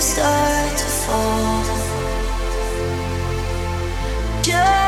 start to fall. Just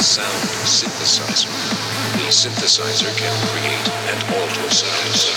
sound synthesizer. The synthesizer can create and alter sounds.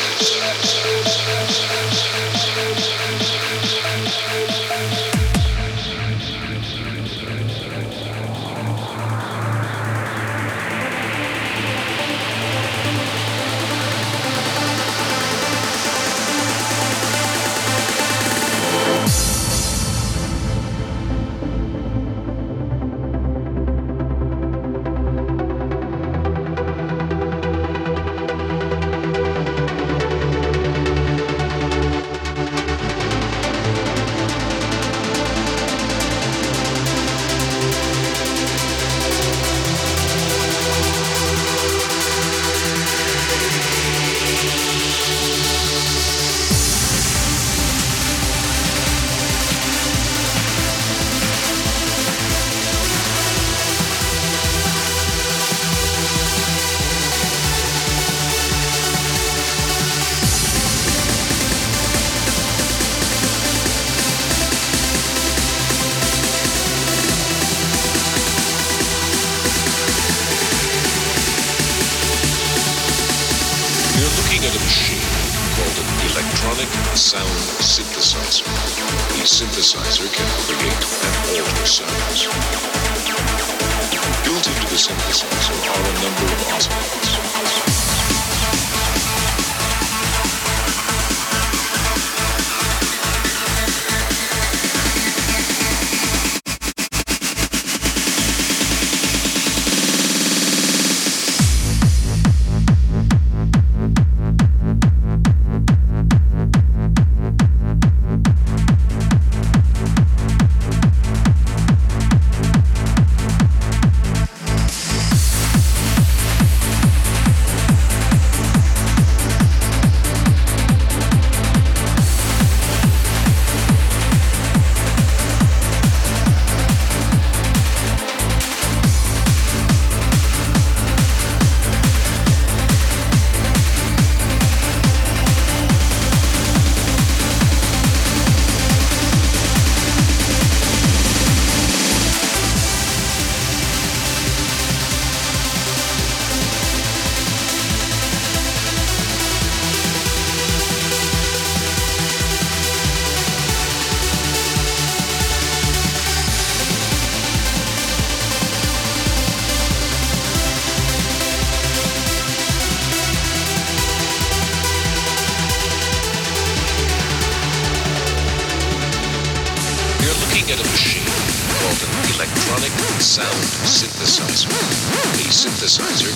All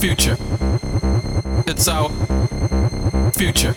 future. It's our future.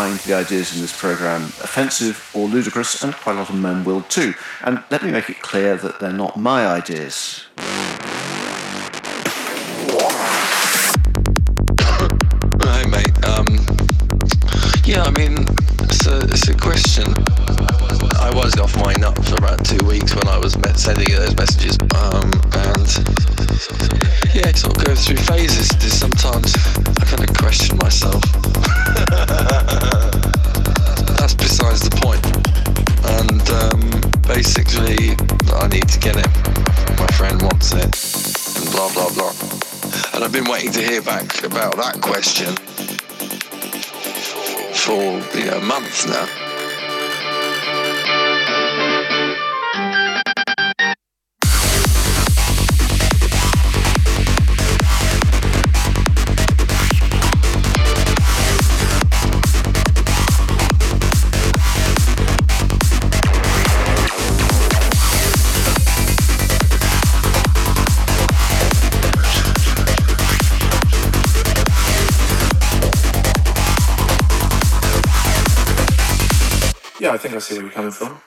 Find the ideas in this program offensive or ludicrous, and quite a lot of men will too. And let me make it clear that they're not my ideas. Right, mate. Um, yeah, I mean, it's a, it's a question. Was off my nut for about two weeks when I was sending those messages, um, and yeah, sort of goes through phases. There's sometimes I kind of question myself. That's besides the point. And um, basically, I need to get it. My friend wants it, and blah blah blah. And I've been waiting to hear back about that question for you know months now. Think I see where you're coming from.